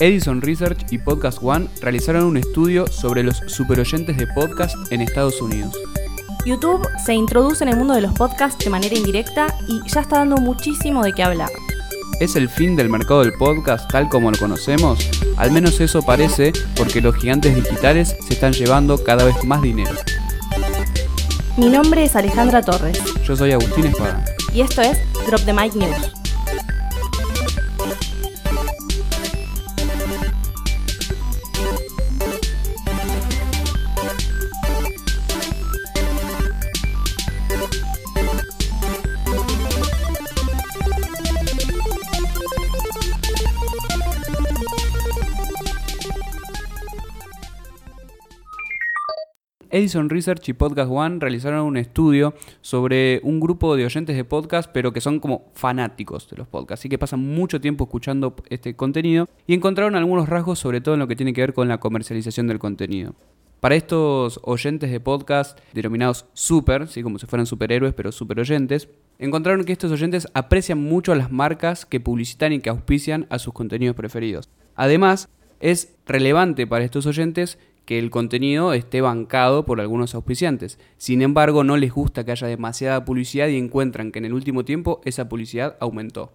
Edison Research y Podcast One realizaron un estudio sobre los superoyentes de podcast en Estados Unidos. YouTube se introduce en el mundo de los podcasts de manera indirecta y ya está dando muchísimo de qué hablar. ¿Es el fin del mercado del podcast tal como lo conocemos? Al menos eso parece porque los gigantes digitales se están llevando cada vez más dinero. Mi nombre es Alejandra Torres. Yo soy Agustín Espada. Y esto es Drop the Mic News. Edison Research y Podcast One realizaron un estudio sobre un grupo de oyentes de podcast, pero que son como fanáticos de los podcasts, así que pasan mucho tiempo escuchando este contenido y encontraron algunos rasgos sobre todo en lo que tiene que ver con la comercialización del contenido. Para estos oyentes de podcast, denominados super, ¿sí? como si fueran superhéroes, pero super oyentes, encontraron que estos oyentes aprecian mucho a las marcas que publicitan y que auspician a sus contenidos preferidos. Además, es relevante para estos oyentes que el contenido esté bancado por algunos auspiciantes. Sin embargo, no les gusta que haya demasiada publicidad y encuentran que en el último tiempo esa publicidad aumentó.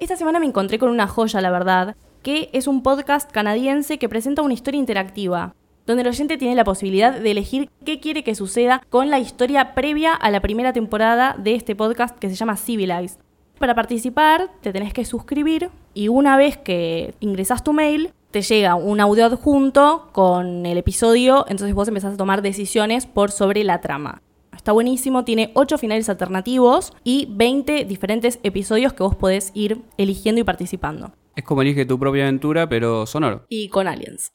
Esta semana me encontré con una joya, la verdad, que es un podcast canadiense que presenta una historia interactiva, donde el oyente tiene la posibilidad de elegir qué quiere que suceda con la historia previa a la primera temporada de este podcast que se llama Civilized. Para participar te tenés que suscribir y una vez que ingresas tu mail te llega un audio adjunto con el episodio, entonces vos empezás a tomar decisiones por sobre la trama. Está buenísimo, tiene 8 finales alternativos y 20 diferentes episodios que vos podés ir eligiendo y participando. Es como elige tu propia aventura, pero sonoro. Y con aliens.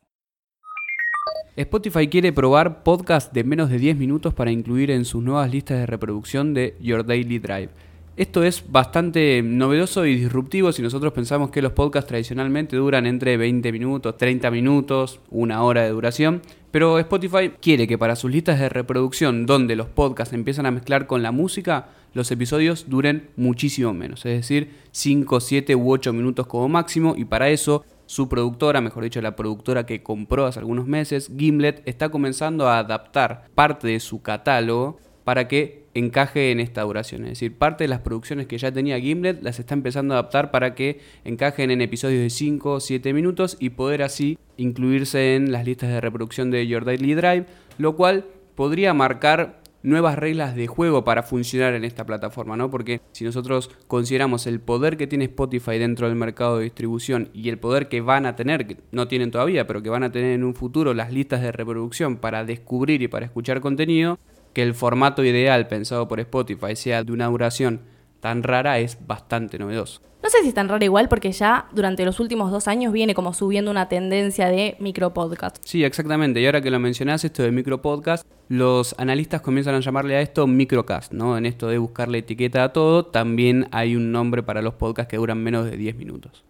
Spotify quiere probar podcasts de menos de 10 minutos para incluir en sus nuevas listas de reproducción de Your Daily Drive. Esto es bastante novedoso y disruptivo si nosotros pensamos que los podcasts tradicionalmente duran entre 20 minutos, 30 minutos, una hora de duración. Pero Spotify quiere que para sus listas de reproducción, donde los podcasts empiezan a mezclar con la música, los episodios duren muchísimo menos, es decir, 5, 7 u 8 minutos como máximo, y para eso su productora, mejor dicho, la productora que compró hace algunos meses, Gimlet, está comenzando a adaptar parte de su catálogo para que encaje en esta duración. Es decir, parte de las producciones que ya tenía Gimlet las está empezando a adaptar para que encajen en episodios de 5 o 7 minutos y poder así incluirse en las listas de reproducción de Your Daily Drive, lo cual podría marcar nuevas reglas de juego para funcionar en esta plataforma, ¿no? Porque si nosotros consideramos el poder que tiene Spotify dentro del mercado de distribución y el poder que van a tener, que no tienen todavía, pero que van a tener en un futuro las listas de reproducción para descubrir y para escuchar contenido, que el formato ideal pensado por Spotify sea de una duración tan rara es bastante novedoso. No sé si es tan raro igual porque ya durante los últimos dos años viene como subiendo una tendencia de micropodcast. Sí, exactamente. Y ahora que lo mencionás, esto de micropodcast, los analistas comienzan a llamarle a esto microcast, ¿no? En esto de buscarle etiqueta a todo, también hay un nombre para los podcasts que duran menos de 10 minutos.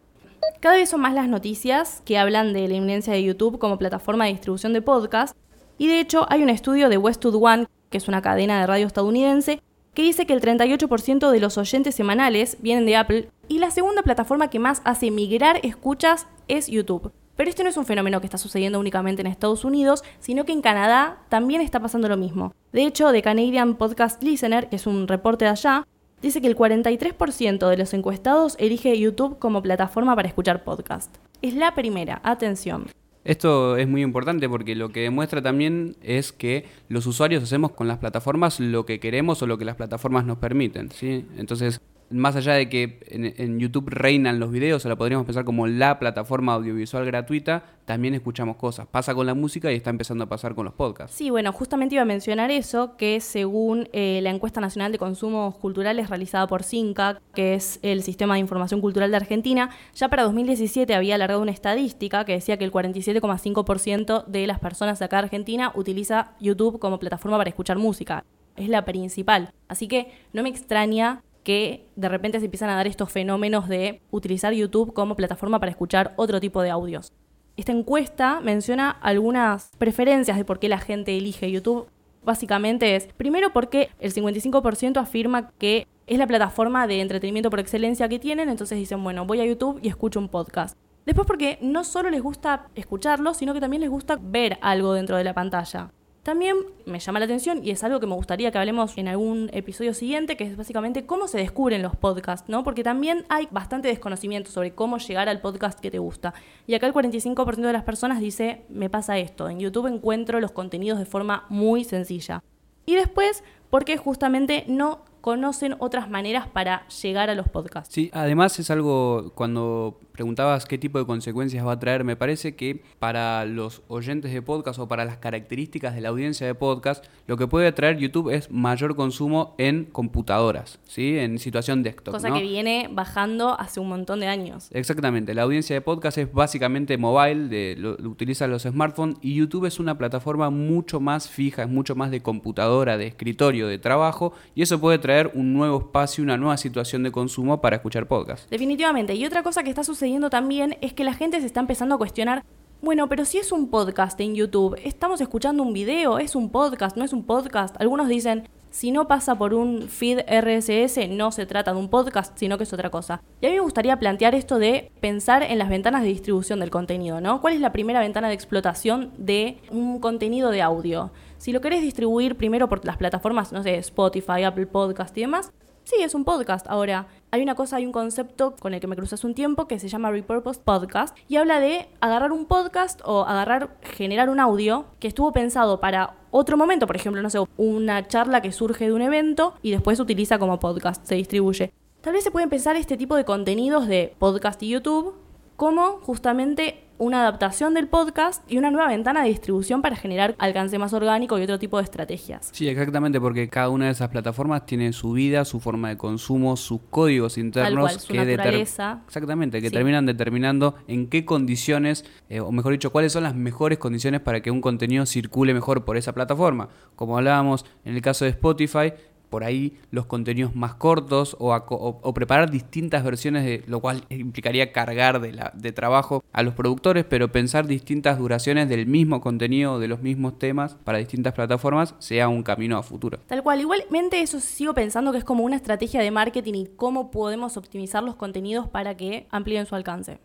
Cada vez son más las noticias que hablan de la inminencia de YouTube como plataforma de distribución de podcast. Y de hecho hay un estudio de Westwood One que es una cadena de radio estadounidense, que dice que el 38% de los oyentes semanales vienen de Apple y la segunda plataforma que más hace migrar escuchas es YouTube. Pero este no es un fenómeno que está sucediendo únicamente en Estados Unidos, sino que en Canadá también está pasando lo mismo. De hecho, The Canadian Podcast Listener, que es un reporte de allá, dice que el 43% de los encuestados elige YouTube como plataforma para escuchar podcast. Es la primera, atención. Esto es muy importante porque lo que demuestra también es que los usuarios hacemos con las plataformas lo que queremos o lo que las plataformas nos permiten. ¿sí? Entonces, más allá de que en, YouTube reinan los videos, o la podríamos pensar como la plataforma audiovisual gratuita, también escuchamos cosas. Pasa con la música y está empezando a pasar con los podcasts. Sí, bueno, justamente iba a mencionar eso, que según eh, la encuesta nacional de consumos culturales realizada por CINCA, que es el Sistema de Información Cultural de Argentina, ya para 2017 había alargado una estadística que decía que el 47,5% de las personas acá de Argentina utiliza YouTube como plataforma para escuchar música. Es la principal. Así que no me extraña que de repente se empiezan a dar estos fenómenos de utilizar YouTube como plataforma para escuchar otro tipo de audios. Esta encuesta menciona algunas preferencias de por qué la gente elige YouTube. Básicamente es, primero porque el 55% afirma que es la plataforma de entretenimiento por excelencia que tienen, entonces dicen, bueno, voy a YouTube y escucho un podcast. Después porque no solo les gusta escucharlo, sino que también les gusta ver algo dentro de la pantalla. También me llama la atención y es algo que me gustaría que hablemos en algún episodio siguiente, que es básicamente cómo se descubren los podcasts, ¿no? Porque también hay bastante desconocimiento sobre cómo llegar al podcast que te gusta. Y acá el 45% de las personas dice, me pasa esto, en YouTube encuentro los contenidos de forma muy sencilla. Y después, porque justamente no conocen otras maneras para llegar a los podcasts. Sí, además es algo, cuando preguntabas qué tipo de consecuencias va a traer, me parece que para los oyentes de podcast o para las características de la audiencia de podcast, lo que puede traer YouTube es mayor consumo en computadoras, ¿sí? en situación desktop. Cosa que viene bajando hace un montón de años. Exactamente, la audiencia de podcast es básicamente mobile, de, lo, utiliza los smartphones y YouTube es una plataforma mucho más fija, es mucho más de computadora, de escritorio, de trabajo y eso puede traer un nuevo espacio, una nueva situación de consumo para escuchar podcast. Definitivamente. Y otra cosa que está sucediendo también es que la gente se está empezando a cuestionar bueno, pero si es un podcast en YouTube, estamos escuchando un video, es un podcast, no es un podcast. Algunos dicen, si no pasa por un feed RSS, no se trata de un podcast, sino que es otra cosa. Y a mí me gustaría plantear esto de pensar en las ventanas de distribución del contenido, ¿no? ¿Cuál es la primera ventana de explotación de un contenido de audio? Si lo querés distribuir primero por las plataformas, no sé, Spotify, Apple Podcast y demás, sí, es un podcast. Ahora, hay una cosa, hay un concepto con el que me crucé hace un tiempo que se llama Repurposed Podcast y habla de agarrar un podcast o agarrar, generar un audio que estuvo pensado para otro momento, por ejemplo, no sé, una charla que surge de un evento y después se utiliza como podcast, se distribuye. Tal vez se pueden pensar este tipo de contenidos de podcast y YouTube como justamente una adaptación del podcast y una nueva ventana de distribución para generar alcance más orgánico y otro tipo de estrategias. Sí, exactamente, porque cada una de esas plataformas tiene su vida, su forma de consumo, sus códigos internos que naturaleza. exactamente, que terminan determinando en qué condiciones, eh, o mejor dicho, cuáles son las mejores condiciones para que un contenido circule mejor por esa plataforma. Como hablábamos en el caso de Spotify, por ahí los contenidos más cortos o, preparar distintas versiones, de lo cual implicaría cargar de, la, de trabajo a los productores, pero pensar distintas duraciones del mismo contenido, de los mismos temas para distintas plataformas, sea un camino a futuro. Tal cual, igualmente eso sigo pensando que es como una estrategia de marketing y cómo podemos optimizar los contenidos para que amplíen su alcance.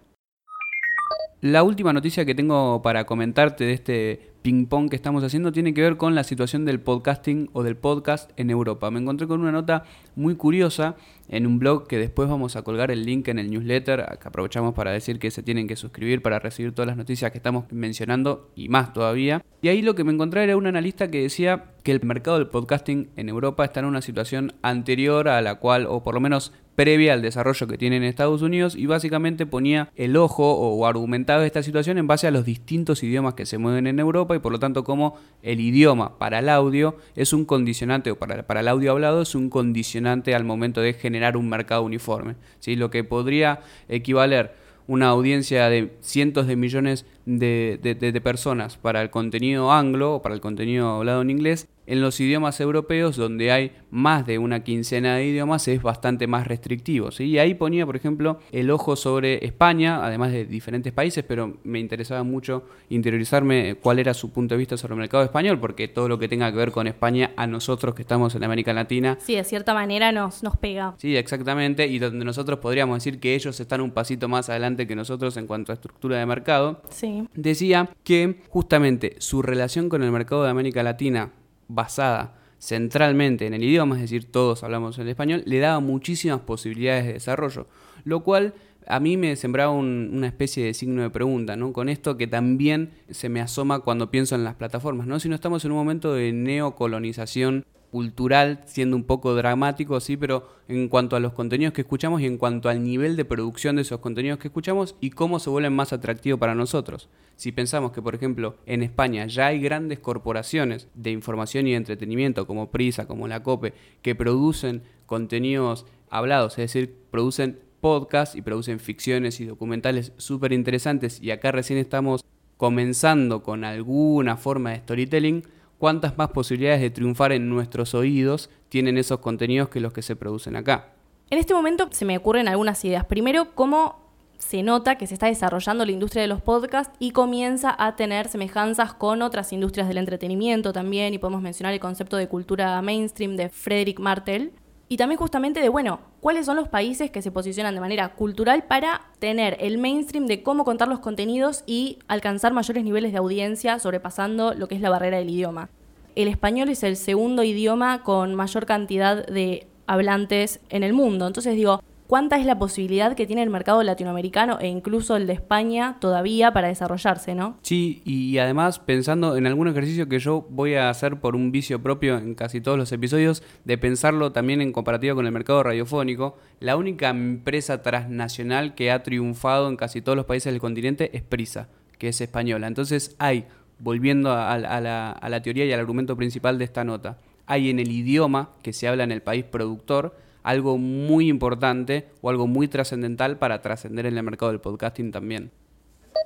La última noticia que tengo para comentarte de este ping-pong que estamos haciendo tiene que ver con la situación del podcasting o del podcast en Europa. Me encontré con una nota muy curiosa en un blog que después vamos a colgar el link en el newsletter, que aprovechamos para decir que se tienen que suscribir para recibir todas las noticias que estamos mencionando y más todavía. Y ahí lo que me encontré era un analista que decía que el mercado del podcasting en Europa está en una situación anterior a la cual, o por lo menos previa al desarrollo que tiene en Estados Unidos y básicamente ponía el ojo o argumentaba esta situación en base a los distintos idiomas que se mueven en Europa por lo tanto como el idioma para el audio es un condicionante o para, para el audio hablado es un condicionante al momento de generar un mercado uniforme. ¿sí? Lo que podría equivaler una audiencia de cientos de millones de, de, personas para el contenido anglo o para el contenido hablado en inglés en los idiomas europeos, donde hay más de una quincena de idiomas, es bastante más restrictivo. Y ahí ponía, por ejemplo, el ojo sobre España, además de diferentes países, pero me interesaba mucho interiorizarme cuál era su punto de vista sobre el mercado español, porque todo lo que tenga que ver con España, a nosotros que estamos en América Latina. Sí, de cierta manera nos, nos pega. Sí, exactamente, y donde nosotros podríamos decir que ellos están un pasito más adelante que nosotros en cuanto a estructura de mercado. Sí. Decía que justamente su relación con el mercado de América Latina basada centralmente en el idioma, es decir, todos hablamos el español, le daba muchísimas posibilidades de desarrollo, lo cual a mí me sembraba una especie de signo de pregunta, ¿no? Con esto que también se me asoma cuando pienso en las plataformas, ¿no? Si no estamos en un momento de neocolonización cultural, siendo un poco dramático, sí, pero en cuanto a los contenidos que escuchamos y en cuanto al nivel de producción de esos contenidos que escuchamos y cómo se vuelven más atractivos para nosotros. Si pensamos que, por ejemplo, en España ya hay grandes corporaciones de información y entretenimiento como Prisa, como la COPE, que producen contenidos hablados, es decir, producen podcasts y producen ficciones y documentales súper interesantes y acá recién estamos comenzando con alguna forma de storytelling, cuántas más posibilidades de triunfar en nuestros oídos tienen esos contenidos que los que se producen acá. En este momento se me ocurren algunas ideas. Primero, cómo se nota que se está desarrollando la industria de los podcasts y comienza a tener semejanzas con otras industrias del entretenimiento también, y podemos mencionar el concepto de cultura mainstream de Frederick Martel, y también justamente de, bueno, cuáles son los países que se posicionan de manera cultural para tener el mainstream de cómo contar los contenidos y alcanzar mayores niveles de audiencia sobrepasando lo que es la barrera del idioma. El español es el segundo idioma con mayor cantidad de hablantes en el mundo. Entonces digo, cuánta es la posibilidad que tiene el mercado latinoamericano e incluso el de España todavía para desarrollarse, ¿no? Sí, y además pensando en algún ejercicio que yo voy a hacer por un vicio propio en casi todos los episodios, de pensarlo también en comparativa con el mercado radiofónico, la única empresa transnacional que ha triunfado en casi todos los países del continente es Prisa, que es española. Entonces hay, volviendo a, la, a la teoría y al argumento principal de esta nota, hay en el idioma que se habla en el país productor, algo muy importante o algo muy trascendental para trascender en el mercado del podcasting también.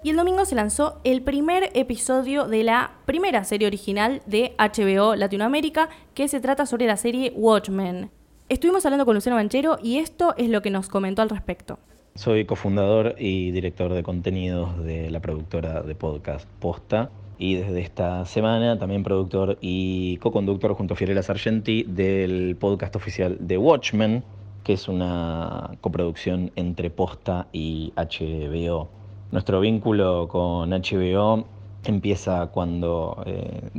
Y el domingo se lanzó el primer episodio de la primera serie original de HBO Latinoamérica, que se trata sobre la serie Watchmen. Estuvimos hablando con Luciano Manchero y esto es lo que nos comentó al respecto. Soy cofundador y director de contenidos de la productora de podcast Posta y desde esta semana también productor y co-conductor junto a Fiorella Sargenti del podcast oficial de Watchmen, que es una coproducción entre Posta y HBO. Nuestro vínculo con HBO empieza cuando eh,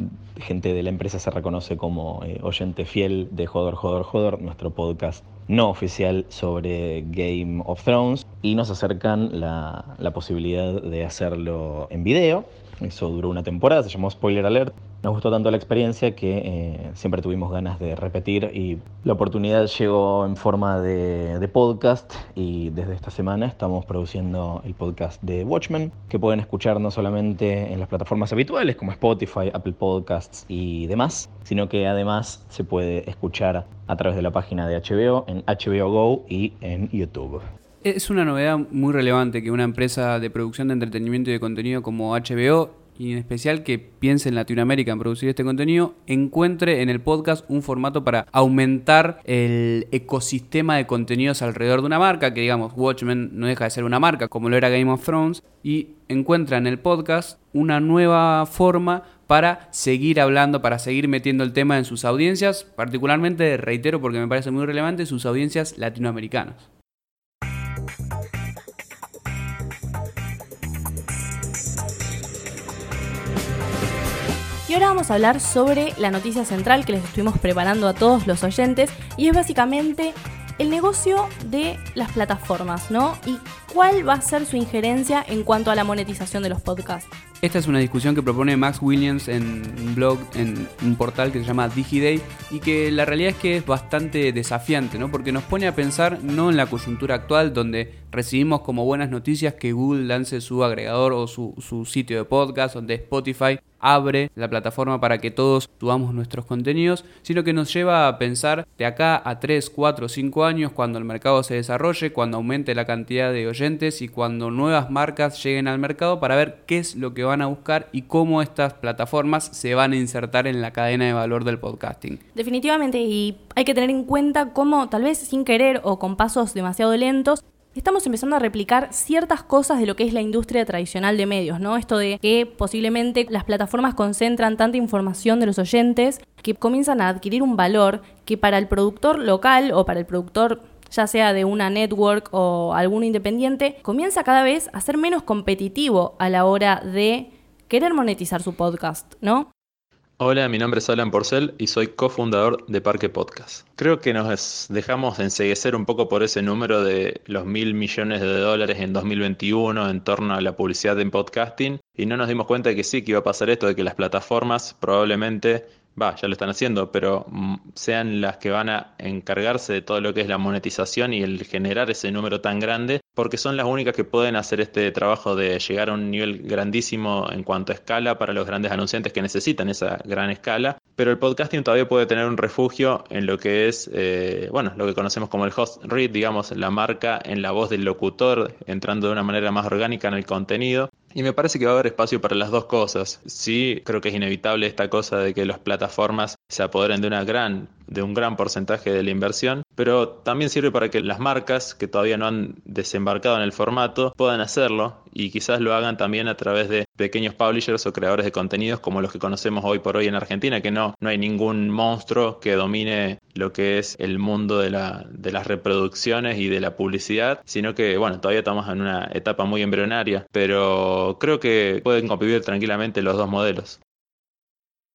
gente de la empresa se reconoce como eh, oyente fiel de Jodor, Jodor, Jodor, nuestro podcast no oficial sobre Game of Thrones, y nos acercan la, la posibilidad de hacerlo en video eso duró una temporada, se llamó Spoiler Alert. Nos gustó tanto la experiencia que eh, siempre tuvimos ganas de repetir y la oportunidad llegó en forma de, podcast y desde esta semana estamos produciendo el podcast de Watchmen que pueden escuchar no solamente en las plataformas habituales como Spotify, Apple Podcasts y demás, sino que además se puede escuchar a través de la página de HBO en HBO Go y en YouTube. Es una novedad muy relevante que una empresa de producción de entretenimiento y de contenido como HBO, y en especial que piense en Latinoamérica en producir este contenido, encuentre en el podcast un formato para aumentar el ecosistema de contenidos alrededor de una marca, que digamos Watchmen no deja de ser una marca como lo era Game of Thrones, y encuentra en el podcast una nueva forma para seguir hablando, para seguir metiendo el tema en sus audiencias, particularmente, reitero porque me parece muy relevante, sus audiencias latinoamericanas. Y ahora vamos a hablar sobre la noticia central que les estuvimos preparando a todos los oyentes y es básicamente el negocio de las plataformas, ¿no? Y cuál va a ser su injerencia en cuanto a la monetización de los podcasts. Esta es una discusión que propone Max Williams en un blog, en un portal que se llama DigiDay y que la realidad es que es bastante desafiante, ¿no? Porque nos pone a pensar no en la coyuntura actual donde recibimos como buenas noticias que Google lance su agregador o su, su sitio de podcast, donde Spotify abre la plataforma para que todos subamos nuestros contenidos, sino que nos lleva a pensar de acá a 3, 4, 5 años cuando el mercado se desarrolle, cuando aumente la cantidad de oyentes y cuando nuevas marcas lleguen al mercado para ver qué es lo que van a buscar y cómo estas plataformas se van a insertar en la cadena de valor del podcasting. Definitivamente, y hay que tener en cuenta cómo, tal vez sin querer o con pasos demasiado lentos, estamos empezando a replicar ciertas cosas de lo que es la industria tradicional de medios, ¿no? Esto de que posiblemente las plataformas concentran tanta información de los oyentes que comienzan a adquirir un valor que para el productor local o para el productor ya sea de una network o algún independiente, comienza cada vez a ser menos competitivo a la hora de querer monetizar su podcast, ¿no? Hola, mi nombre es Alan Porcel y soy cofundador de Parque Podcast. Creo que nos dejamos enseguecer un poco por ese número de los mil millones de dólares en 2021 en torno a la publicidad en podcasting y no nos dimos cuenta de que sí, que iba a pasar esto, de que las plataformas probablemente va, ya lo están haciendo, pero mm, sean las que van a encargarse de todo lo que es la monetización y el generar ese número tan grande, porque son las únicas que pueden hacer este trabajo de llegar a un nivel grandísimo en cuanto a escala para los grandes anunciantes que necesitan esa gran escala. Pero el podcasting todavía puede tener un refugio en lo que es, eh, bueno, lo que conocemos como el host read, digamos, la marca en la voz del locutor, entrando de una manera más orgánica en el contenido. Y me parece que va a haber espacio para las dos cosas. Sí, creo que es inevitable esta cosa de que las plataformas se apoderen de una gran de un gran porcentaje de la inversión, pero también sirve para que las marcas que todavía no han desembarcado en el formato puedan hacerlo y quizás lo hagan también a través de pequeños publishers o creadores de contenidos como los que conocemos hoy por hoy en Argentina, que no, no hay ningún monstruo que domine lo que es el mundo de, la, de las reproducciones y de la publicidad, sino que, bueno, todavía estamos en una etapa muy embrionaria, pero creo que pueden convivir tranquilamente los dos modelos.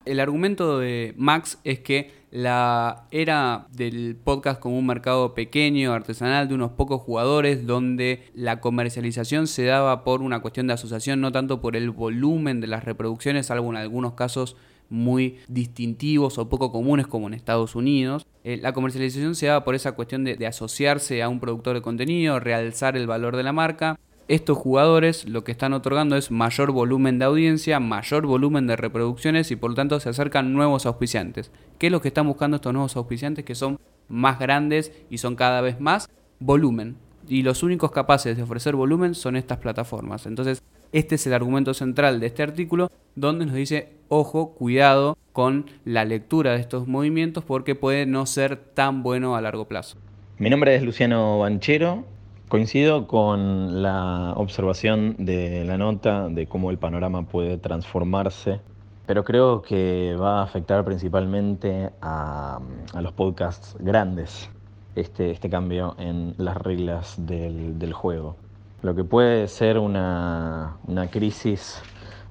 El argumento de Max es que la era del podcast como un mercado pequeño, artesanal, de unos pocos jugadores, donde la comercialización se daba por una cuestión de asociación, no tanto por el volumen de las reproducciones, salvo en algunos casos muy distintivos o poco comunes como en Estados Unidos. Eh, la comercialización se daba por esa cuestión de asociarse a un productor de contenido, realzar el valor de la marca estos jugadores lo que están otorgando es mayor volumen de audiencia, mayor volumen de reproducciones y por lo tanto se acercan nuevos auspiciantes. ¿Qué es lo que están buscando estos nuevos auspiciantes que son más grandes y son cada vez más? Volumen. Y los únicos capaces de ofrecer volumen son estas plataformas. Entonces, este es el argumento central de este artículo donde nos dice, ojo, cuidado con la lectura de estos movimientos porque puede no ser tan bueno a largo plazo. Mi nombre es Luciano Banchero, Coincido con la observación de la nota de cómo el panorama puede transformarse, pero creo que va a afectar principalmente a, los podcasts grandes este, este cambio en las reglas del, juego. Lo que puede ser una, crisis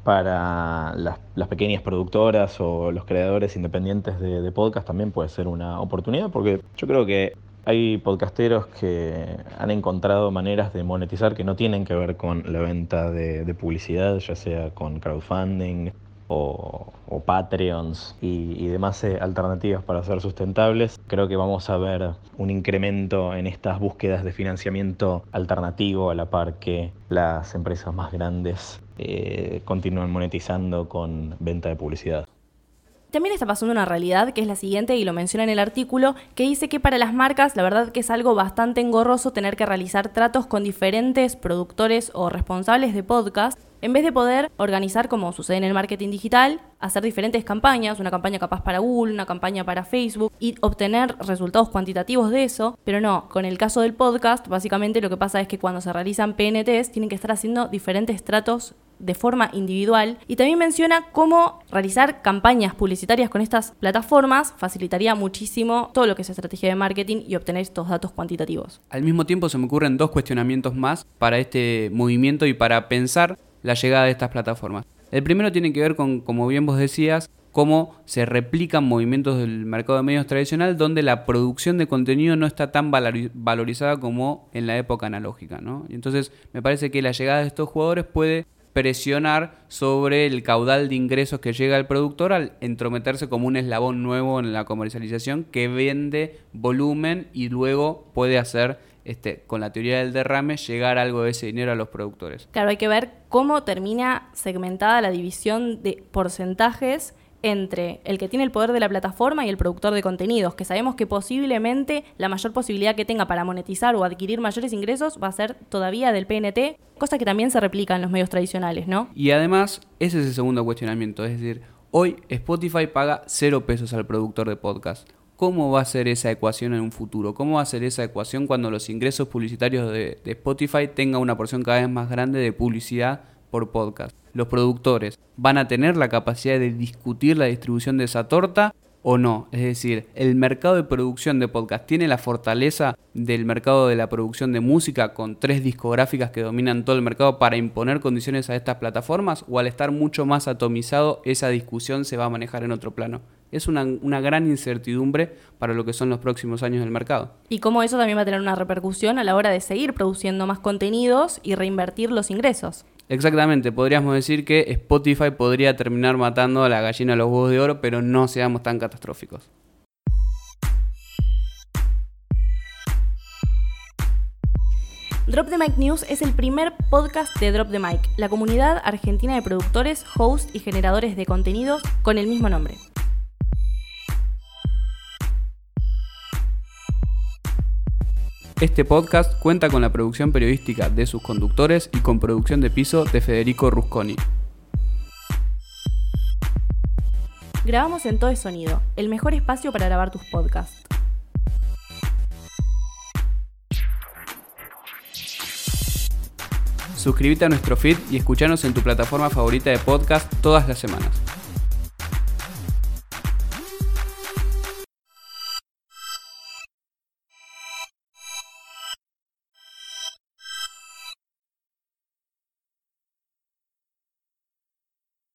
para las, pequeñas productoras o los creadores independientes de, de podcast también puede ser una oportunidad, porque yo creo que hay podcasteros que han encontrado maneras de monetizar que no tienen que ver con la venta de, publicidad, ya sea con crowdfunding o, Patreons y, demás eh, alternativas para ser sustentables. Creo que vamos a ver un incremento en estas búsquedas de financiamiento alternativo a la par que las empresas más grandes eh, continúan monetizando con venta de publicidad. También está pasando una realidad que es la siguiente, y lo menciona en el artículo, que dice que para las marcas la verdad que es algo bastante engorroso tener que realizar tratos con diferentes productores o responsables de podcast, en vez de poder organizar, como sucede en el marketing digital, hacer diferentes campañas, una campaña capaz para Google, una campaña para Facebook, y obtener resultados cuantitativos de eso, pero no, con el caso del podcast, básicamente lo que pasa es que cuando se realizan PNTs tienen que estar haciendo diferentes tratos de forma individual y también menciona cómo realizar campañas publicitarias con estas plataformas facilitaría muchísimo todo lo que es estrategia de marketing y obtener estos datos cuantitativos. Al mismo tiempo se me ocurren dos cuestionamientos más para este movimiento y para pensar la llegada de estas plataformas. El primero tiene que ver con, como bien vos decías, cómo se replican movimientos del mercado de medios tradicional donde la producción de contenido no está tan valorizada como en la época analógica. ¿no? entonces me parece que la llegada de estos jugadores puede presionar sobre el caudal de ingresos que llega al productor al entrometerse como un eslabón nuevo en la comercialización que vende volumen y luego puede hacer este, con la teoría del derrame, llegar algo de ese dinero a los productores. Claro, hay que ver cómo termina segmentada la división de porcentajes entre el que tiene el poder de la plataforma y el productor de contenidos, que sabemos que posiblemente la mayor posibilidad que tenga para monetizar o adquirir mayores ingresos va a ser todavía del PNT, cosa que también se replica en los medios tradicionales, ¿no? Y además, ese es el segundo cuestionamiento, es decir, hoy Spotify paga cero pesos al productor de podcast. ¿Cómo va a ser esa ecuación en un futuro? ¿Cómo va a ser esa ecuación cuando los ingresos publicitarios de, de Spotify tengan una porción cada vez más grande de publicidad por podcast. Los productores van a tener la capacidad de discutir la distribución de esa torta o no. Es decir, el mercado de producción de podcast tiene la fortaleza del mercado de la producción de música con tres discográficas que dominan todo el mercado para imponer condiciones a estas plataformas o al estar mucho más atomizado esa discusión se va a manejar en otro plano. Es una, una gran incertidumbre para lo que son los próximos años del mercado. Y cómo eso también va a tener una repercusión a la hora de seguir produciendo más contenidos y reinvertir los ingresos. Exactamente, podríamos decir que Spotify podría terminar matando a la gallina de los huevos de oro, pero no seamos tan catastróficos. Drop the Mic News es el primer podcast de Drop the Mic, la comunidad argentina de productores, hosts y generadores de contenidos con el mismo nombre. Este podcast cuenta con la producción periodística de sus conductores y con producción de piso de Federico Rusconi. Grabamos en Todo es Sonido, el mejor espacio para grabar tus podcasts. Suscríbete a nuestro feed y escuchanos en tu plataforma favorita de podcast todas las semanas.